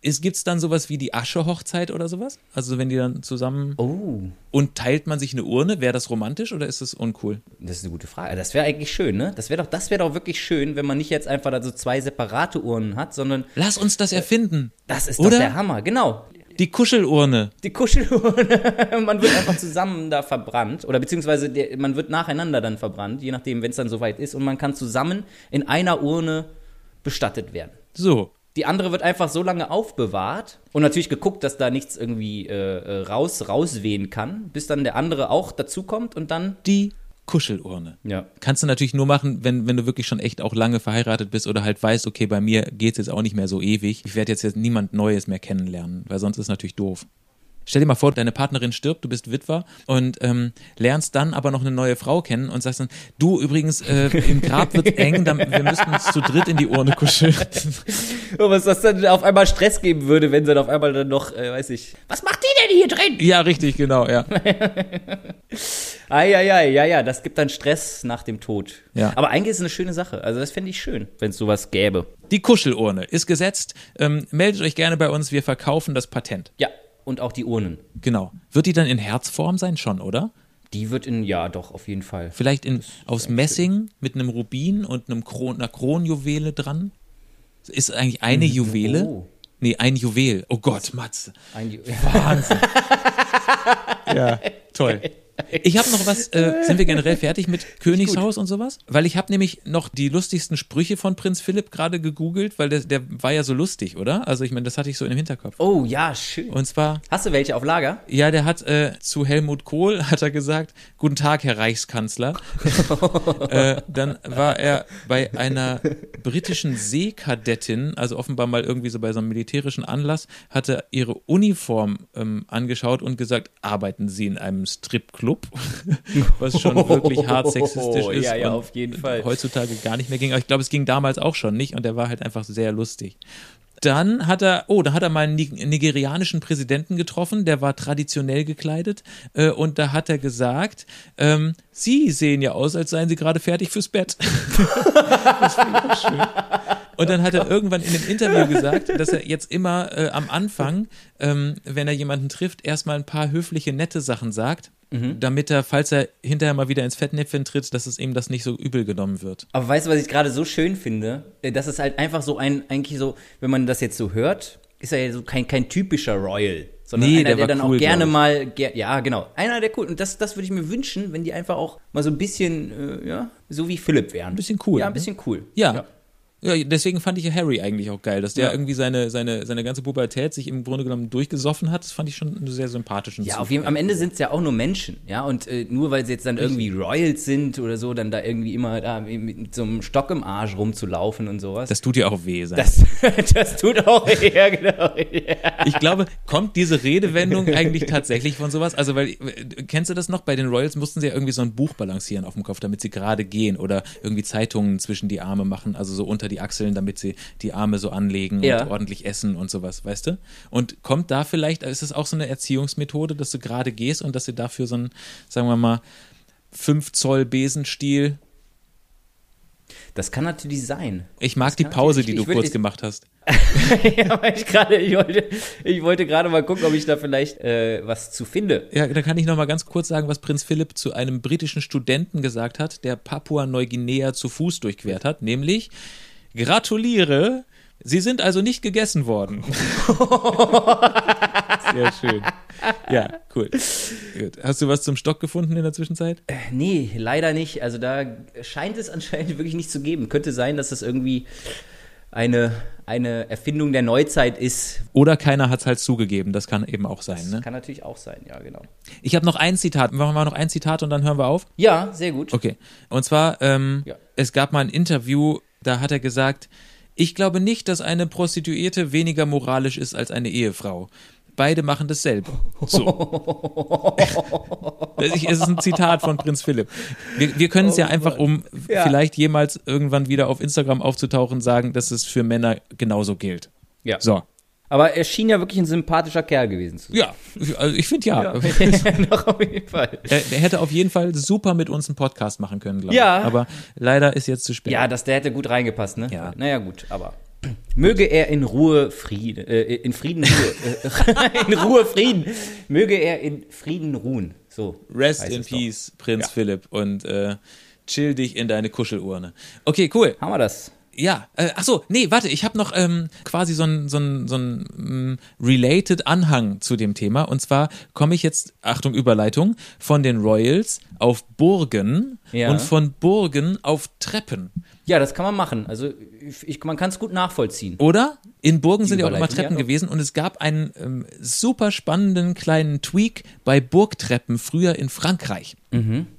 Gibt es dann sowas wie die Asche-Hochzeit oder sowas? Also wenn die dann zusammen Oh, und teilt man sich eine Urne, wäre das romantisch oder ist das uncool? das ist eine gute Frage. Das wäre eigentlich schön, ne? Das wäre doch, das wäre doch wirklich schön, wenn man nicht jetzt einfach da so zwei separate Urnen hat, sondern Lass uns das erfinden. das ist Oder? doch der Hammer. Genau. Die Kuschelurne. Die Kuschelurne. man wird einfach zusammen da verbrannt. Oder beziehungsweise der, man wird nacheinander dann verbrannt, je nachdem, wenn es dann soweit ist. Und man kann zusammen in einer Urne bestattet werden. So. Die andere wird einfach so lange aufbewahrt und natürlich geguckt, dass da nichts irgendwie äh, äh, raus, rauswehen kann, bis dann der andere auch dazukommt und dann Die Kuschelurne. Ja. Kannst du natürlich nur machen, wenn, wenn du wirklich schon echt auch lange verheiratet bist oder halt weißt, okay, bei mir geht's jetzt auch nicht mehr so ewig. Ich werde jetzt, jetzt niemand Neues mehr kennenlernen, weil sonst ist natürlich doof. Stell dir mal vor, deine Partnerin stirbt, du bist Witwer und ähm, lernst dann aber noch eine neue Frau kennen und sagst dann, du übrigens, äh, im Grab wird's eng, dann, wir müssten uns zu dritt in die Urne kuscheln. Oh, was das dann auf einmal Stress geben würde, wenn sie dann auf einmal dann noch, äh, weiß ich, was macht die denn hier drin? ja, richtig, genau, ja. Ah, ja, ja, ja, ja, das gibt dann Stress nach dem Tod. Ja. Aber eigentlich ist es eine schöne Sache. Also das fände ich schön, wenn es sowas gäbe. Die Kuschelurne ist gesetzt. Ähm, meldet euch gerne bei uns, wir verkaufen das Patent. Ja, und auch die Urnen. Genau. Wird die dann in Herzform sein schon, oder? Die wird in, ja, doch, auf jeden Fall. Vielleicht in, aus Messing mit einem Rubin und einem Kron, einer Kronjuwele dran? Ist eigentlich eine Juwele? Oh. Nee, ein Juwel. Oh Gott, Matze. Ein, Wahnsinn. ja, toll. Ich habe noch was, äh, sind wir generell fertig mit Königshaus und sowas? Weil ich habe nämlich noch die lustigsten Sprüche von Prinz Philipp gerade gegoogelt, weil der, der war ja so lustig, oder? Also ich meine, das hatte ich so im Hinterkopf. oh, ja, schön. Und zwar, Hast du welche auf Lager? ja, der hat äh, zu Helmut Kohl, hat er gesagt, guten Tag, Herr Reichskanzler. äh, dann war er bei einer britischen Seekadettin, also offenbar mal irgendwie so bei so einem militärischen Anlass, hat er ihre Uniform ähm, angeschaut und gesagt, arbeiten Sie in einem Stripclub? Was schon wirklich hart sexistisch ist. Ja, ja, auf jeden Fall. Heutzutage gar nicht mehr ging. Aber ich glaube, es ging damals auch schon nicht und der war halt einfach sehr lustig. Dann hat er, oh, da hat er mal einen Nig- nigerianischen Präsidenten getroffen, der war traditionell gekleidet äh, und da hat er gesagt, ähm, Sie sehen ja aus, als seien Sie gerade fertig fürs Bett. das finde ich schön. Und dann hat er irgendwann in dem Interview gesagt, dass er jetzt immer äh, am Anfang, ähm, wenn er jemanden trifft, erstmal ein paar höfliche, nette Sachen sagt, damit er, falls er hinterher mal wieder ins Fettnäpfchen tritt, dass es ihm das nicht so übel genommen wird. Aber weißt du, was ich gerade so schön finde? Äh, Das ist halt einfach so ein, eigentlich so, wenn man das jetzt so hört, ist er ja so kein, kein typischer Royal. Sondern Nee, einer, der der, dann cool, auch gerne mal, ja, genau. Einer, der cool. Und das, das würde ich mir wünschen, wenn die einfach auch mal so ein bisschen, äh, ja, so wie Philipp wären. Ein bisschen cool, Ja, ne? ein bisschen cool. Ja. Ja, deswegen fand ich ja Harry eigentlich auch geil, dass der Ja. irgendwie seine, seine, seine ganze Pubertät sich im Grunde genommen durchgesoffen hat. Das fand ich schon einen sehr sympathischen Ja, auf jeden, am Ende sind es ja auch nur Menschen, ja, und äh, nur weil sie jetzt dann irgendwie Royals sind oder so, dann da irgendwie immer da mit so einem Stock im Arsch rumzulaufen und sowas. Das tut ja auch weh sein. das, das tut auch, ja, genau. Ja. Ich glaube, kommt diese Redewendung eigentlich tatsächlich von sowas? Also, weil, äh, kennst du das noch? Bei den Royals mussten sie ja irgendwie so ein Buch balancieren auf dem Kopf, damit sie gerade gehen oder irgendwie Zeitungen zwischen die Arme machen, also so unter die Achseln, damit sie die Arme so anlegen Ja. und ordentlich essen und sowas, weißt du? Und kommt da vielleicht, ist es auch so eine Erziehungsmethode, dass du gerade gehst und dass sie dafür so einen, sagen wir mal, 5 Zoll Besenstiel. Das kann natürlich sein. Ich mag die kann Pause, die du will- kurz gemacht hast. ja, weil ich gerade, ich wollte, ich wollte gerade mal gucken, ob ich da vielleicht äh, was zu finde. Ja, da kann ich noch mal ganz kurz sagen, was Prinz Philipp zu einem britischen Studenten gesagt hat, der Papua-Neuguinea zu Fuß durchquert hat, nämlich gratuliere, Sie sind also nicht gegessen worden. Sehr schön. Ja, cool. Gut. Hast du was zum Stock gefunden in der Zwischenzeit? Nee, leider nicht. Also da scheint es anscheinend wirklich nicht zu geben. Könnte sein, dass das irgendwie eine, eine Erfindung der Neuzeit ist. Oder keiner hat es halt zugegeben, das kann eben auch sein. Ne? Kann natürlich auch sein, ja, genau. Ich habe noch ein Zitat, machen wir noch ein Zitat und dann hören wir auf? Ja, sehr gut. Okay. Und zwar, ähm, Ja. es gab mal ein Interview, da hat er gesagt, ich glaube nicht, dass eine Prostituierte weniger moralisch ist als eine Ehefrau. Beide machen dasselbe. So. Es ist ein Zitat von Prinz Philipp. Wir, wir können es ja einfach, um Ja. vielleicht jemals irgendwann wieder auf Instagram aufzutauchen, sagen, dass es für Männer genauso gilt. Ja. So. Aber er schien ja wirklich ein sympathischer Kerl gewesen zu sein. Ja, also ich finde ja. Doch, auf jeden Fall. Er, er hätte auf jeden Fall super mit uns einen Podcast machen können, glaube Ja. ich. Aber leider ist jetzt zu spät. Ja, das, der hätte gut reingepasst, ne? Ja. Naja, gut, aber. Möge er in Ruhe Frieden, äh, in Frieden Ruhe, äh, in Ruhe Frieden, möge er in Frieden ruhen. So. Rest in es doch. Peace, Prinz Ja. Philipp. Und äh, chill dich in deine Kuschelurne. Okay, cool. Haben wir das? Ja, äh, ach so, nee, warte, ich habe noch ähm, quasi so ein so so mm, related Anhang zu dem Thema und zwar komme ich jetzt Achtung Überleitung von den Royals auf Burgen Ja. und von Burgen auf Treppen. Ja, das kann man machen. Also ich, man kann es gut nachvollziehen. Oder? In Burgen sind ja auch immer Treppen ja, gewesen und es gab einen ähm, super spannenden kleinen Tweak bei Burgtreppen früher in Frankreich.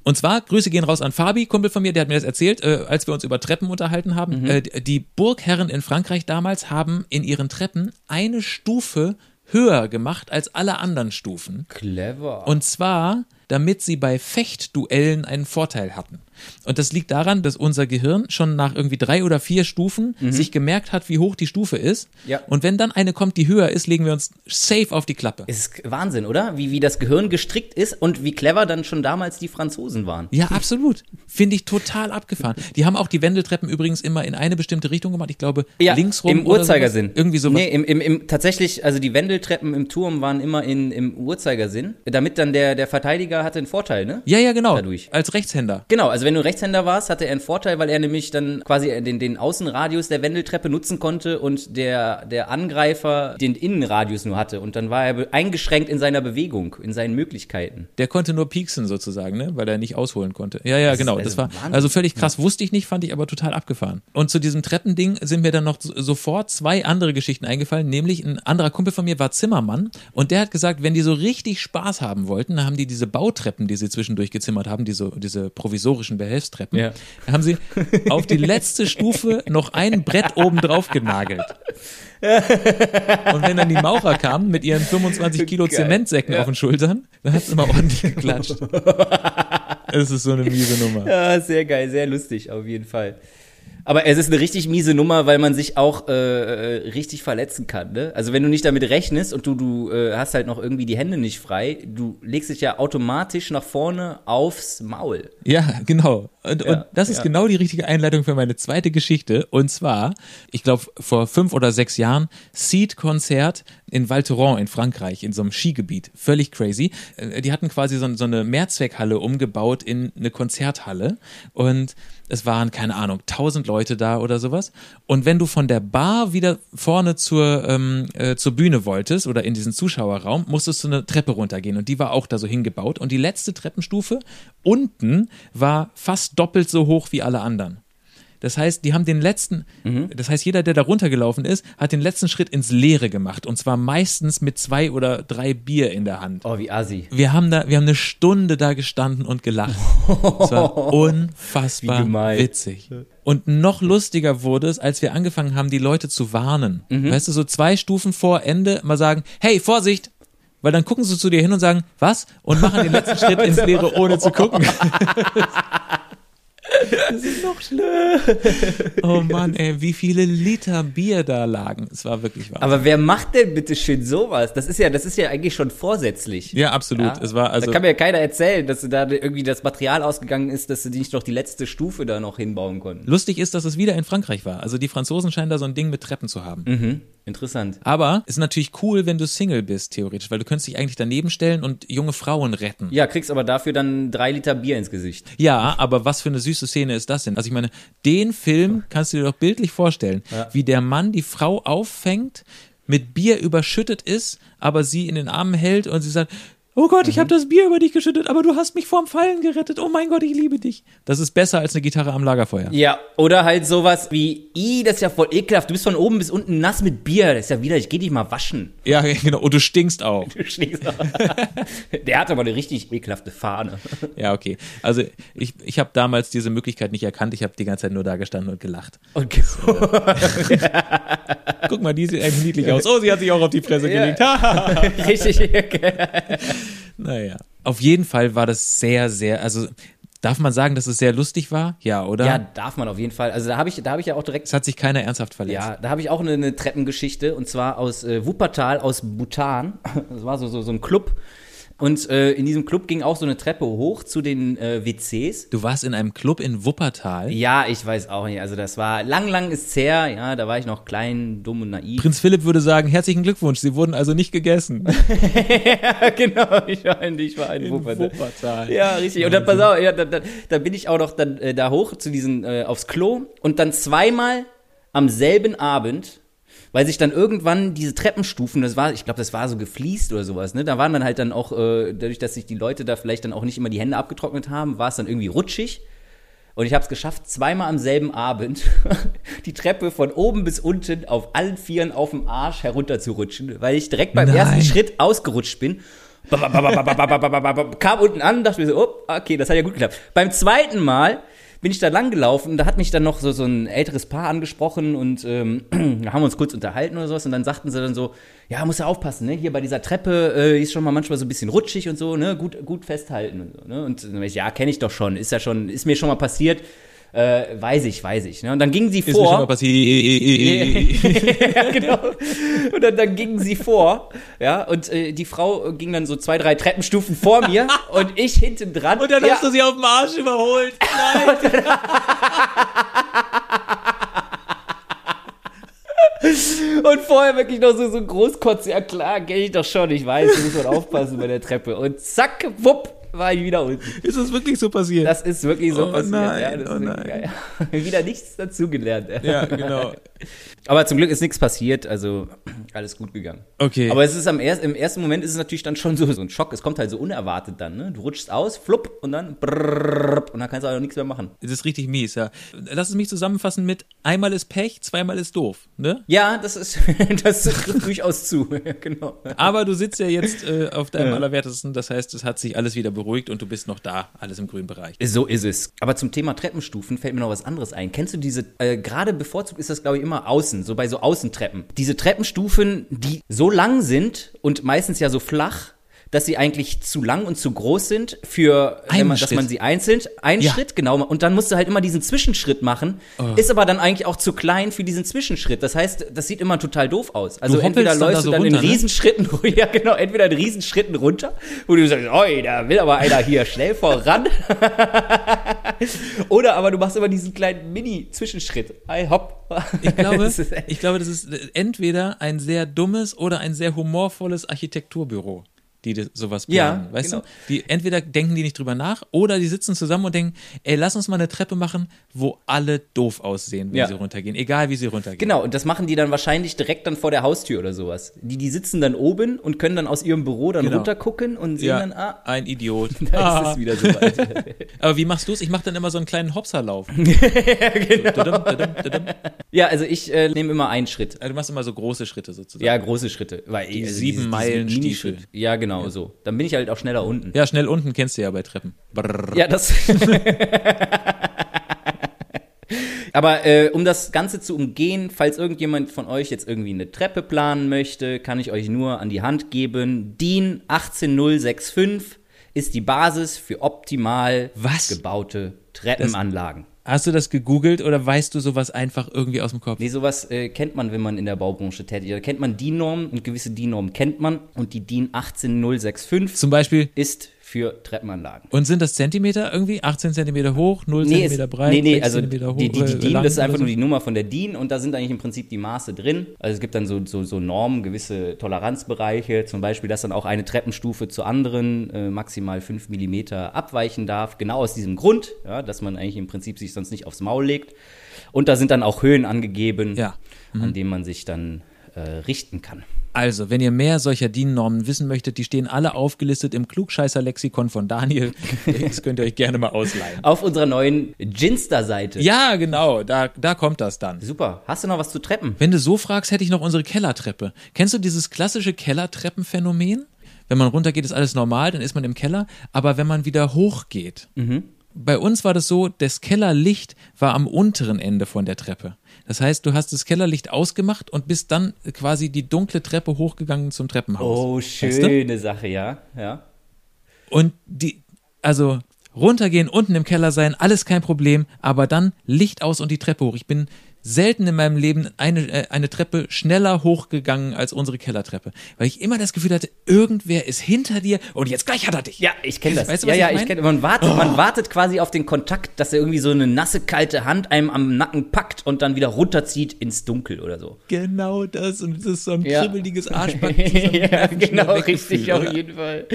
Und zwar, Grüße gehen raus an Fabi, Kumpel von mir, der hat mir das erzählt, äh, als wir uns über Treppen unterhalten haben. Äh, die Burgherren in Frankreich damals haben in ihren Treppen eine Stufe höher gemacht als alle anderen Stufen. Clever. Und zwar, damit sie bei Fechtduellen einen Vorteil hatten. Und das liegt daran, dass unser Gehirn schon nach irgendwie drei oder vier Stufen sich gemerkt hat, wie hoch die Stufe ist. Mhm. Ja. Und wenn dann eine kommt, die höher ist, legen wir uns safe auf die Klappe. ist Wahnsinn, oder? Wie, wie das Gehirn gestrickt ist und wie clever dann schon damals die Franzosen waren. Ja, absolut. Finde ich total abgefahren. Die haben auch die Wendeltreppen übrigens immer in eine bestimmte Richtung gemacht. Ich glaube, links rum. Im Uhrzeigersinn. Sowas. Irgendwie sowas. Nee, im, im, im, tatsächlich, also die Wendeltreppen im Turm waren immer in, im Uhrzeigersinn, damit dann der, der Verteidiger hatte einen Vorteil, ne? Ja, ja, genau. Dadurch. Als Rechtshänder. Genau, also wenn du Rechtshänder warst, hatte er einen Vorteil, weil er nämlich dann quasi den, den Außenradius der Wendeltreppe nutzen konnte und der, der Angreifer den Innenradius nur hatte. Und dann war er eingeschränkt in seiner Bewegung, in seinen Möglichkeiten. Der konnte nur pieksen sozusagen, ne? weil er nicht ausholen konnte. Ja, ja, Das genau. also Das war Wahnsinn. also völlig krass. Wusste ich nicht, fand ich aber total abgefahren. Und zu diesem Treppending sind mir dann noch so- sofort zwei andere Geschichten eingefallen. Nämlich ein anderer Kumpel von mir war Zimmermann und der hat gesagt, wenn die so richtig Spaß haben wollten, dann haben die diese Bautreppen, die sie zwischendurch gezimmert haben, diese, diese provisorischen Behelfstreppen, Ja. da haben sie auf die letzte Stufe noch ein Brett oben drauf genagelt. Und wenn dann die Maurer kamen mit ihren 25 Kilo Geil. Zementsäcken Ja. auf den Schultern, dann hat es immer ordentlich geklatscht. Es ist so eine miese Nummer. Ja, sehr geil, sehr lustig, auf jeden Fall. Aber es ist eine richtig miese Nummer, weil man sich auch äh, äh, richtig verletzen kann. Ne? Also wenn du nicht damit rechnest und du, du äh, hast halt noch irgendwie die Hände nicht frei, du legst dich ja automatisch nach vorne aufs Maul. Ja, genau. Und, Ja, und das ist ja. genau die richtige Einleitung für meine zweite Geschichte. Und zwar, ich glaube, vor fünf oder sechs Jahren, Seed-Konzert in Val Thorens in Frankreich, in so einem Skigebiet. Völlig crazy. Äh, Die hatten quasi so, so eine Mehrzweckhalle umgebaut in eine Konzerthalle. Und es waren, keine Ahnung, tausend Leute da oder sowas. Und wenn du von der Bar wieder vorne zur, ähm, äh, zur Bühne wolltest oder in diesen Zuschauerraum, musstest du eine Treppe runtergehen. Und die war auch da so hingebaut. Und die letzte Treppenstufe unten war fast doppelt so hoch wie alle anderen. Das heißt, die haben den letzten, das heißt, jeder, der da runtergelaufen ist, hat den letzten Schritt ins Leere gemacht. Und zwar meistens mit zwei oder drei Bier in der Hand. Oh, wie assi. Wir haben da, wir haben eine Stunde da gestanden und gelacht. Es war unfassbar witzig. Und noch lustiger wurde es, als wir angefangen haben, die Leute zu warnen. Mhm. Weißt du, so zwei Stufen vor Ende mal sagen, hey, Vorsicht! Weil dann gucken sie zu dir hin und sagen, was? Und machen den letzten Schritt ins Leere, ohne zu gucken. Das ist noch schlimm. Oh Mann, ey, wie viele Liter Bier da lagen. Es war wirklich wahr. Aber wer macht denn bitte schön sowas? Das ist ja, das ist ja eigentlich schon vorsätzlich. Ja, absolut. Ja? Es war also. da kann mir ja keiner erzählen, dass da irgendwie das Material ausgegangen ist, dass sie nicht noch die letzte Stufe da noch hinbauen konnten. Lustig ist, dass es wieder in Frankreich war. Also die Franzosen scheinen da so ein Ding mit Treppen zu haben. Mhm. Interessant. Aber ist natürlich cool, wenn du Single bist, theoretisch, weil du könntest dich eigentlich daneben stellen und junge Frauen retten. Ja, kriegst aber dafür dann drei Liter Bier ins Gesicht. Ja, aber was für eine süße Szene ist das denn? Also ich meine, den Film kannst du dir doch bildlich vorstellen, wie der Mann die Frau auffängt, mit Bier überschüttet ist, aber sie in den Armen hält und sie sagt, Oh Gott, ich habe das Bier über dich geschüttet, aber du hast mich vorm Fallen gerettet. Oh mein Gott, ich liebe dich. Das ist besser als eine Gitarre am Lagerfeuer. Ja, oder halt sowas wie, i, das ist ja voll ekelhaft, du bist von oben bis unten nass mit Bier, das ist ja wieder, ich geh dich mal waschen. Ja, genau. Und du stinkst auch. Du stinkst auch. Der hat aber eine richtig ekelhafte Fahne. Ja, okay. Also ich, ich habe damals diese Möglichkeit nicht erkannt. Ich habe die ganze Zeit nur da gestanden und gelacht. Okay. Guck mal, die sieht eigentlich niedlich aus. Oh, sie hat sich auch auf die Fresse Ja. gelegt. Richtig. Naja. Auf jeden Fall war das sehr, sehr, also darf man sagen, dass es sehr lustig war? Ja, oder? Ja, darf man auf jeden Fall. Also da habe ich, da habe ich ja auch direkt Es hat sich keiner ernsthaft verletzt. Ja, da habe ich auch eine, eine Treppengeschichte und zwar aus äh, Wuppertal, aus Bhutan. Das war so, so, so ein Club. Und äh, in diesem Club ging auch so eine Treppe hoch zu den äh, WCs. Du warst in einem Club in Wuppertal. Ja, ich weiß auch nicht. Also das war lang, lang ist her. Ja, da war ich noch klein, dumm und naiv. Prinz Philipp würde sagen, herzlichen Glückwunsch, sie wurden also nicht gegessen. ja, genau. Ich war in, ich war in, Wuppertal. Wuppertal. Ja, richtig. Und dann, pass auf, ja, dann, dann, dann bin ich auch noch dann, äh, da hoch zu diesen, äh, aufs Klo und dann zweimal am selben Abend, weil sich dann irgendwann diese Treppenstufen, das war, ich glaube, das war so gefliest oder sowas, ne? Da waren dann halt dann auch, äh, dadurch, dass sich die Leute da vielleicht dann auch nicht immer die Hände abgetrocknet haben, war es dann irgendwie rutschig. Und ich habe es geschafft, zweimal am selben Abend die Treppe von oben bis unten auf allen Vieren auf dem Arsch herunterzurutschen, weil ich direkt beim Nein. ersten Schritt ausgerutscht bin. Kam unten an, dachte mir so, oh, okay, das hat ja gut geklappt. Beim zweiten Mal bin ich da lang gelaufen, da hat mich dann noch so, so ein älteres Paar angesprochen und ähm, haben uns kurz unterhalten oder sowas und dann sagten sie dann so, ja, muss ja aufpassen, ne? Hier bei dieser Treppe äh, ist schon mal manchmal so ein bisschen rutschig und so, ne? Gut, gut festhalten und so, ne? Und dann ich, ja, kenne ich doch schon, ist ja schon, ist mir schon mal passiert. Äh, weiß ich, weiß ich. Ne? Und dann gingen sie Ist vor. mir schon mal passiert. ja, genau. Und dann, dann gingen sie vor, ja, und äh, die Frau ging dann so zwei, drei Treppenstufen vor mir und ich hinten dran. Und dann ja, hast du sie auf dem Arsch überholt. Nein. und vorher wirklich noch so, so Großkotz, ja klar, kenne ich doch schon, ich weiß, du musst man aufpassen bei der Treppe. Und zack, wupp, war ich wieder unten. Ist das wirklich so passiert? Das ist wirklich so Oh passiert. nein, ja, oh nein. wieder nichts dazugelernt. ja, genau. Aber zum Glück ist nichts passiert, also alles gut gegangen. Okay. Aber es ist am erst, im ersten Moment ist es natürlich dann schon so, so ein Schock. Es kommt halt so unerwartet dann. Ne? Du rutschst aus, flupp und dann brrrr, und dann kannst du auch nichts mehr machen. Das ist richtig mies, ja. Lass es mich zusammenfassen mit einmal ist Pech, zweimal ist doof, ne? Ja, das ist das trifft durchaus zu. Ja, genau. Aber du sitzt ja jetzt äh, auf deinem Allerwertesten, das heißt, es hat sich alles wieder beruhigt und du bist noch da, alles im grünen Bereich. So ist es. Aber zum Thema Treppenstufen fällt mir noch was anderes ein. Kennst du diese, äh, gerade bevorzugt ist das, glaube ich, immer außen, so bei so Außentreppen. Diese Treppenstufen, die so lang sind und meistens ja so flach, dass sie eigentlich zu lang und zu groß sind für, man, dass man sie einzeln, einen Ja. Schritt, genau. Und dann musst du halt immer diesen Zwischenschritt machen, ist aber dann eigentlich auch zu klein für diesen Zwischenschritt. Das heißt, das sieht immer total doof aus. Also entweder dann läufst so du dann in runter, ne? Riesenschritten, ja genau, entweder in Riesenschritten runter, wo du sagst, oi, da will aber einer hier schnell voran. Oder aber du machst immer diesen kleinen Mini-Zwischenschritt. Ei, hopp. Ich glaube, Das ist echt- ich glaube, das ist entweder ein sehr dummes oder ein sehr humorvolles Architekturbüro, die sowas Ja, planen. weißt genau. du? Die entweder denken die nicht drüber nach oder die sitzen zusammen und denken, ey, lass uns mal eine Treppe machen, wo alle doof aussehen, wenn Ja. sie runtergehen, egal wie sie runtergehen. Genau, und das machen die dann wahrscheinlich direkt dann vor der Haustür oder sowas. Die, die sitzen dann oben und können dann aus ihrem Büro dann Genau. runtergucken und sehen Ja, dann, ah, ein Idiot. da Ah. ist es wieder so weit. Aber wie machst du es? Ich mache dann immer so einen kleinen Hopserlauf. genau. Dadum, dadum, dadum. Ja, also ich äh, nehme immer einen Schritt. Also Du machst immer so große Schritte sozusagen. Ja, große Schritte. Weil, Die also sieben diese- Meilen Stiefel. Ja, genau, so. Dann bin ich halt auch schneller unten. Ja, schnell unten kennst du ja bei Treppen. Brrr. Ja, das. Aber äh, um das Ganze zu umgehen, falls irgendjemand von euch jetzt irgendwie eine Treppe planen möchte, kann ich euch nur an die Hand geben. DIN 18065 ist die Basis für optimal Was? gebaute Treppenanlagen. Hast du das gegoogelt oder weißt du sowas einfach irgendwie aus dem Kopf? Nee, sowas äh, kennt man, wenn man in der Baubranche tätig ist. Da kennt man DIN-Normen und gewisse DIN-Normen kennt man. Und die DIN 18065 Zum Beispiel, ist für Treppenanlagen. und sind das Zentimeter irgendwie? 18 Zentimeter hoch, 0 Nee, Zentimeter es, breit, nee, nee, 6 also die, Zentimeter hoch, die, die äh, DIN, das ist einfach nur die Nummer von der DIN und da sind eigentlich im Prinzip die Maße drin. Also es gibt dann so, so, so Normen, gewisse Toleranzbereiche, zum Beispiel, dass dann auch eine Treppenstufe zur anderen äh, maximal 5 mm abweichen darf, genau aus diesem Grund, ja, dass man eigentlich im Prinzip sich sonst nicht aufs Maul legt. Und da sind dann auch Höhen angegeben, Ja. Mhm. an denen man sich dann äh, richten kann. Also, wenn ihr mehr solcher DIN-Normen wissen möchtet, die stehen alle aufgelistet im Klugscheißer-Lexikon von Daniel. Das könnt ihr euch gerne mal ausleihen. Auf unserer neuen Ginster-Seite. Ja, genau, da, da kommt das dann. Super. Hast du noch was zu Treppen? Wenn du so fragst, hätte ich noch unsere Kellertreppe. Kennst du dieses klassische Kellertreppenphänomen? Wenn man runtergeht, ist alles normal, dann ist man im Keller. Aber wenn man wieder hochgeht, bei uns war das so, das Kellerlicht war am unteren Ende von der Treppe. Das heißt, du hast das Kellerlicht ausgemacht und bist dann quasi die dunkle Treppe hochgegangen zum Treppenhaus. Oh, Weißt du? schöne Sache, ja. Ja. Und die, also runtergehen, unten im Keller sein, alles kein Problem, aber dann Licht aus und die Treppe hoch. Ich bin selten in meinem Leben eine, äh, eine Treppe schneller hochgegangen als unsere Kellertreppe, weil ich immer das Gefühl hatte, irgendwer ist hinter dir und jetzt gleich hat er dich. Ja, ich kenne das. Weißt du, ja, was ja, ich ich, kenne. Man wartet, man wartet quasi auf den Kontakt, dass er irgendwie so eine nasse kalte Hand einem am Nacken packt und dann wieder runterzieht ins Dunkel oder so. Genau das und das ist so ein Ja. kribbeliges Arschbacken. ja, genau, richtig, auf oder? jeden Fall.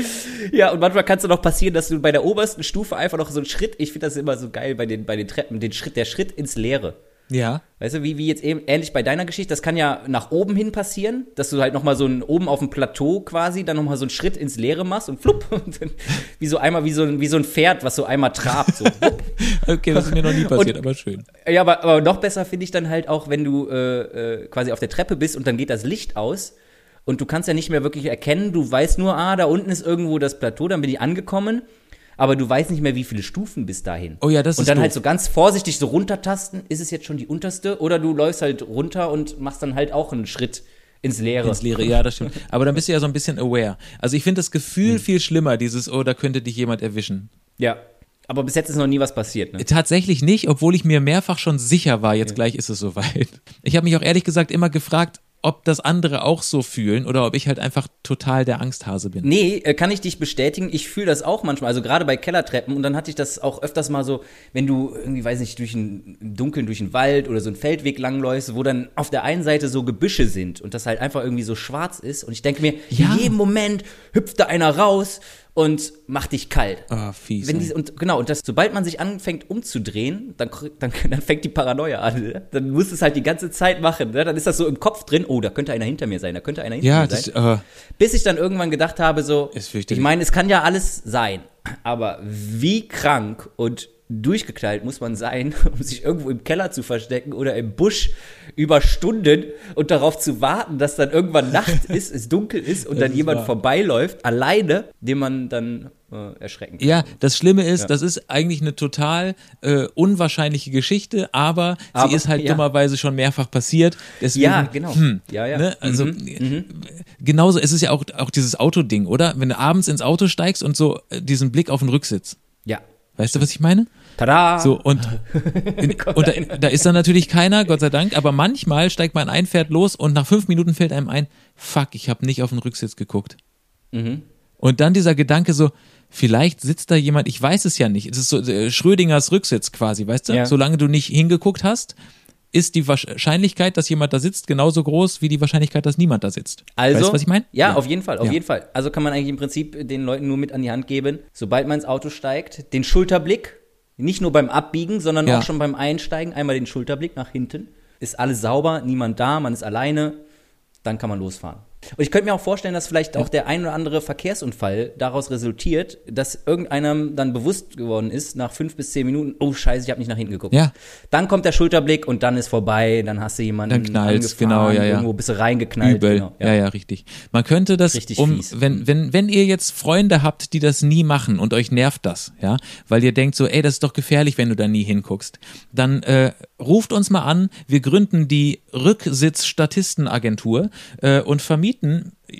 Ja, und manchmal kann es noch passieren, dass du bei der obersten Stufe einfach noch so einen Schritt, ich finde das immer so geil bei den, bei den Treppen, den Schritt, der Schritt ins Leere. Ja. Weißt du, wie, wie jetzt eben ähnlich bei deiner Geschichte, das kann ja nach oben hin passieren, dass du halt nochmal so ein, oben auf dem Plateau quasi, dann nochmal so einen Schritt ins Leere machst und flupp, und dann, wie so einmal, wie so, ein, wie so ein Pferd, was so einmal trabt, so. Okay, das ist mir noch nie passiert, Und- aber schön. Ja, aber, aber noch besser finde ich dann halt auch, wenn du äh, äh, quasi auf der Treppe bist und dann geht das Licht aus und du kannst ja nicht mehr wirklich erkennen. Du weißt nur, ah, da unten ist irgendwo das Plateau, dann bin ich angekommen. Aber du weißt nicht mehr, wie viele Stufen bis dahin. Oh ja, das Und ist dann doof. halt so ganz vorsichtig so runtertasten, ist es jetzt schon die unterste? Oder du läufst halt runter und machst dann halt auch einen Schritt ins Leere. ins Leere. Ja, das stimmt. Aber dann bist du ja so ein bisschen aware. Also ich finde das Hm. Gefühl viel schlimmer, dieses, oh, da könnte dich jemand erwischen. Ja. Aber bis jetzt ist noch nie was passiert, ne? Tatsächlich nicht, obwohl ich mir mehrfach schon sicher war, jetzt gleich ist es soweit. Ich habe mich auch ehrlich gesagt immer gefragt, ob das andere auch so fühlen oder ob ich halt einfach total der Angsthase bin. Nee, äh, kann ich dich bestätigen. Ich fühle das auch manchmal. Also gerade bei Kellertreppen. Und dann hatte ich das auch öfters mal so, wenn du irgendwie, weiß nicht, durch einen, im Dunkeln durch einen Wald oder so einen Feldweg langläufst, wo dann auf der einen Seite so Gebüsche sind und das halt einfach irgendwie so schwarz ist. Und ich denke mir, Ja. in jedem Moment hüpft da einer raus und macht dich kalt. Ah, fies. Wenn die, und genau, und das, sobald man sich anfängt umzudrehen, dann, dann, dann fängt die Paranoia an. Ne? Dann musst du es halt die ganze Zeit machen. Ne? Dann ist das so im Kopf drin, oh, da könnte einer hinter mir sein, da könnte einer hinter ja, mir das, sein. äh, Bis ich dann irgendwann gedacht habe, so, ich meine, es kann ja alles sein, aber wie krank und durchgeknallt muss man sein, um sich irgendwo im Keller zu verstecken oder im Busch über Stunden und darauf zu warten, dass dann irgendwann Nacht ist, es dunkel ist und Das dann ist jemand wahr. vorbeiläuft, alleine, den man dann äh, erschrecken kann. Ja, das Schlimme ist, das ist eigentlich eine total äh, unwahrscheinliche Geschichte, aber, sie Aber, ist halt ja. dummerweise schon mehrfach passiert. Deswegen, Ja, genau. Hm, Ja, ja. Ne? Also äh, genauso, es ist ja auch, auch dieses Autoding, oder? Wenn du abends ins Auto steigst und so äh, diesen Blick auf den Rücksitz. Ja. Weißt du, was ich meine? Tada! So, und, in, und da, da ist dann natürlich keiner, Gott sei Dank, aber manchmal steigt man ein, fährt los und nach fünf Minuten fällt einem ein, fuck, ich habe nicht auf den Rücksitz geguckt. Mhm. Und dann dieser Gedanke so, vielleicht sitzt da jemand, ich weiß es ja nicht. Es ist so äh, Schrödingers Rücksitz quasi, weißt du? Ja. Solange du nicht hingeguckt hast, ist die Wahrscheinlichkeit, dass jemand da sitzt, genauso groß wie die Wahrscheinlichkeit, dass niemand da sitzt. Also, weißt du, was ich meine? Ja, auf jeden Fall, auf Ja. jeden Fall. Also kann man eigentlich im Prinzip den Leuten nur mit an die Hand geben, sobald man ins Auto steigt, den Schulterblick, nicht nur beim Abbiegen, sondern Ja. auch schon beim Einsteigen, einmal den Schulterblick nach hinten. Ist alles sauber, niemand da, man ist alleine, dann kann man losfahren. Und ich könnte mir auch vorstellen, dass vielleicht auch der ein oder andere Verkehrsunfall daraus resultiert, dass irgendeinem dann bewusst geworden ist, nach fünf bis zehn Minuten, oh scheiße, ich habe nicht nach hinten geguckt. Ja. Dann kommt der Schulterblick und dann ist vorbei, dann hast du jemanden Dann angefahren, genau, ja, ja. irgendwo bist du reingeknallt. Übel. Genau, ja. ja, richtig. Man könnte das, Richtig um, fies. wenn, wenn, wenn ihr jetzt Freunde habt, die das nie machen und euch nervt das, ja, weil ihr denkt so, ey, das ist doch gefährlich, wenn du da nie hinguckst, dann äh, ruft uns mal an, wir gründen die Rücksitz-Statistenagentur äh, und vermieten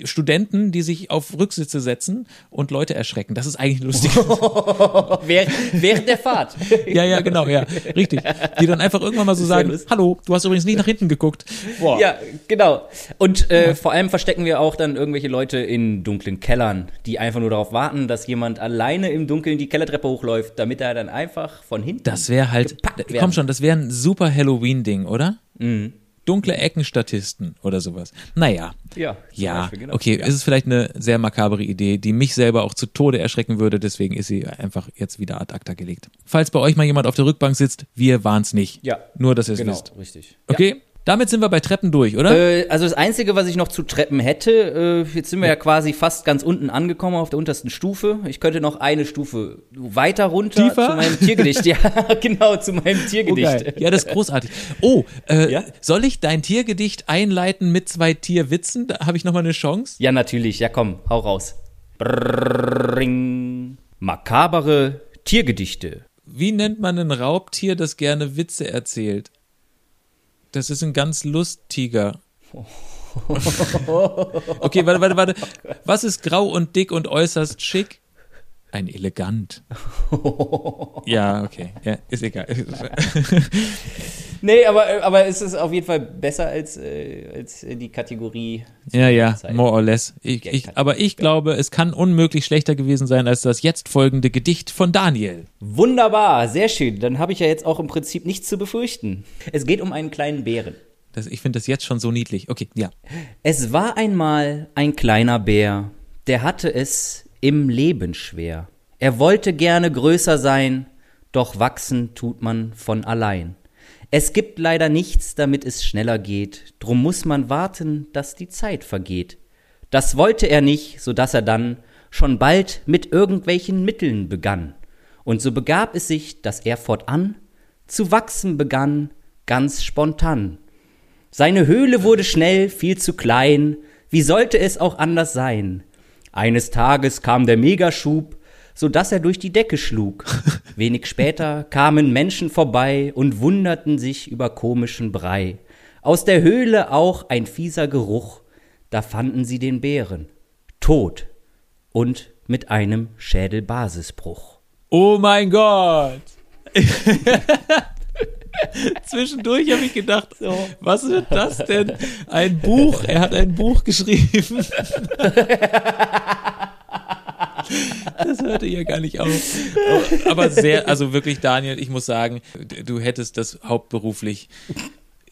Studenten, die sich auf Rücksitze setzen und Leute erschrecken. Das ist eigentlich lustig. Während, während der Fahrt. ja, ja, genau, ja, richtig. Die dann einfach irgendwann mal so ja sagen, lustig. hallo, du hast übrigens nicht nach hinten geguckt. Boah. Ja, genau. Und äh, vor allem verstecken wir auch dann irgendwelche Leute in dunklen Kellern, die einfach nur darauf warten, dass jemand alleine im Dunkeln die Kellertreppe hochläuft, damit er dann einfach von hinten. Das wäre halt, komm schon, das wäre ein super Halloween-Ding, oder? Mhm. Dunkle Eckenstatisten oder sowas. Naja, Ja, ja, Beispiel, genau. okay, Ja. es ist vielleicht eine sehr makabere Idee, die mich selber auch zu Tode erschrecken würde, deswegen ist sie einfach jetzt wieder ad acta gelegt. Falls bei euch mal jemand auf der Rückbank sitzt, wir waren's nicht. Ja. Nur, dass ihr es Genau, wisst. richtig. Okay, damit sind wir bei Treppen durch, oder? Äh, also das Einzige, was ich noch zu Treppen hätte, äh, jetzt sind wir ja quasi fast ganz unten angekommen auf der untersten Stufe. Ich könnte noch eine Stufe weiter runter Tiefer? zu meinem Tiergedicht. ja, genau, zu meinem Oh, Tiergedicht. geil. Ja, das ist großartig. Oh, äh, Ja? soll ich dein Tiergedicht einleiten mit zwei Tierwitzen? Da habe ich nochmal eine Chance. Ja, natürlich. Ja, komm, hau raus. Brrring. Makabere Tiergedichte. Wie nennt man ein Raubtier, das gerne Witze erzählt? Das ist ein ganz lustiger. Okay, warte, warte, warte. Was ist grau und dick und äußerst schick? Ein Elegant. Ja, okay. Ja, ist egal. Nee, aber, äh, aber es ist auf jeden Fall besser als, äh, als die Kategorie. Ja, ja, Zeit. more or less. Ich, ich, aber ich glaube, es kann unmöglich schlechter gewesen sein als das jetzt folgende Gedicht von Daniel. Wunderbar, sehr schön. Dann habe ich ja jetzt auch im Prinzip nichts zu befürchten. Es geht um einen kleinen Bären. Das, ich finde das jetzt schon so niedlich. Okay, ja. Es war einmal ein kleiner Bär, der hatte es im Leben schwer. Er wollte gerne größer sein, doch wachsen tut man von allein. Es gibt leider nichts, damit es schneller geht, drum muss man warten, dass die Zeit vergeht. Das wollte er nicht, so dass er dann schon bald mit irgendwelchen Mitteln begann. Und so begab es sich, dass er fortan zu wachsen begann, ganz spontan. Seine Höhle wurde schnell viel zu klein, Wie sollte es auch anders sein? Eines Tages kam der Megaschub, so dass er durch die Decke schlug. Wenig später kamen Menschen vorbei und wunderten sich über komischen Brei. Aus der Höhle auch ein fieser Geruch. Da fanden sie den Bären. Tot und mit einem Schädelbasisbruch. Oh mein Gott! Zwischendurch habe ich gedacht, was wird das denn? Ein Buch. Er hat ein Buch geschrieben. Das hörte ja gar nicht auf. Aber sehr, also wirklich, Daniel, ich muss sagen, du hättest das hauptberuflich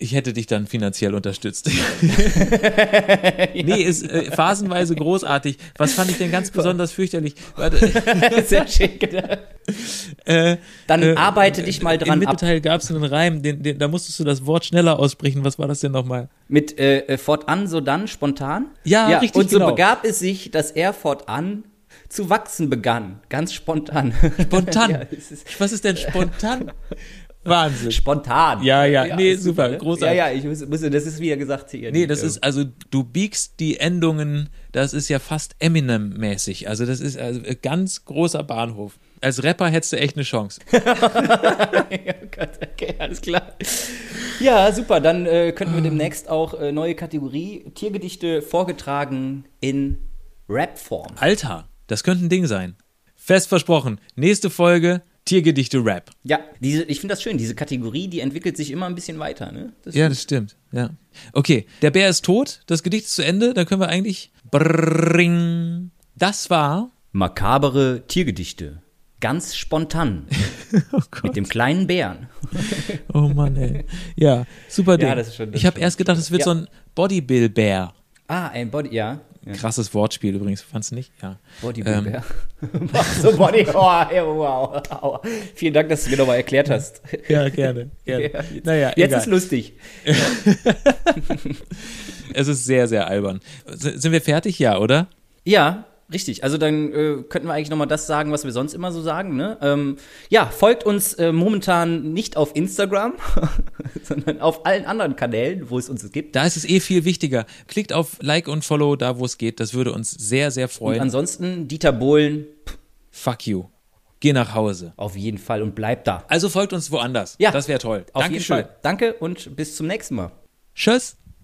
ich hätte dich dann finanziell unterstützt. nee, ist äh, phasenweise großartig. Was fand ich denn ganz besonders fürchterlich? Warte. Sehr schick. Äh, dann äh, arbeite dich mal dran Im Mittelteil gab es einen Reim, den, den, da musstest du das Wort schneller aussprechen. Was war das denn nochmal? Mit äh, fortan, so dann, spontan? Ja, ja richtig, Und so genau. begab es sich, dass er fortan zu wachsen begann. Ganz spontan. Spontan? ja, Was ist denn spontan? Wahnsinn. Spontan. Ja, ja, ja nee, super, ne? großartig. Ja, ja, ich muss, muss, das ist wieder gesagt hier. Nee, das ist, also du biegst die Endungen, das ist ja fast Eminem-mäßig. Also das ist also ganz großer Bahnhof. Als Rapper hättest du echt eine Chance. oh Gott, okay, alles klar. Ja, super, dann äh, könnten wir demnächst auch äh, neue Kategorie Tiergedichte vorgetragen in Rap-Form. Alter, das könnte ein Ding sein. Fest versprochen, nächste Folge Tiergedichte Rap. Ja, diese, ich finde das schön. Diese Kategorie, die entwickelt sich immer ein bisschen weiter. Ne? Das ja, das stimmt. Ja. Okay, der Bär ist tot. Das Gedicht ist zu Ende. Dann können wir eigentlich. Bring. Das war. Makabere Tiergedichte. Ganz spontan. oh Mit dem kleinen Bären. oh Mann, ey. Ja, super Ding. Ja, das ist schon, das ich habe erst gedacht, es wird ja. so ein Bodybill-Bär. Ah, ein Body, ja. Ja. Krasses Wortspiel übrigens, fandst du nicht? Ja. Bodybuilder. Ähm. so Body, oh, wow, wow. Vielen Dank, dass du mir nochmal erklärt hast. Ja, gerne. gerne. Ja, jetzt, naja, jetzt ist lustig. es ist sehr, sehr albern. Sind wir fertig? Ja, oder? Ja, Richtig, also dann äh, könnten wir eigentlich nochmal das sagen, was wir sonst immer so sagen. Ne? Ähm, ja, folgt uns äh, momentan nicht auf Instagram, sondern auf allen anderen Kanälen, wo es uns gibt. Da ist es eh viel wichtiger. Klickt auf Like und Follow da, wo es geht. Das würde uns sehr, sehr freuen. Und ansonsten, Dieter Bohlen. Fuck you. Geh nach Hause. Auf jeden Fall und bleib da. Also folgt uns woanders. Ja. Das wäre toll. Auf Dankeschön. jeden Fall. Danke und bis zum nächsten Mal. Tschüss.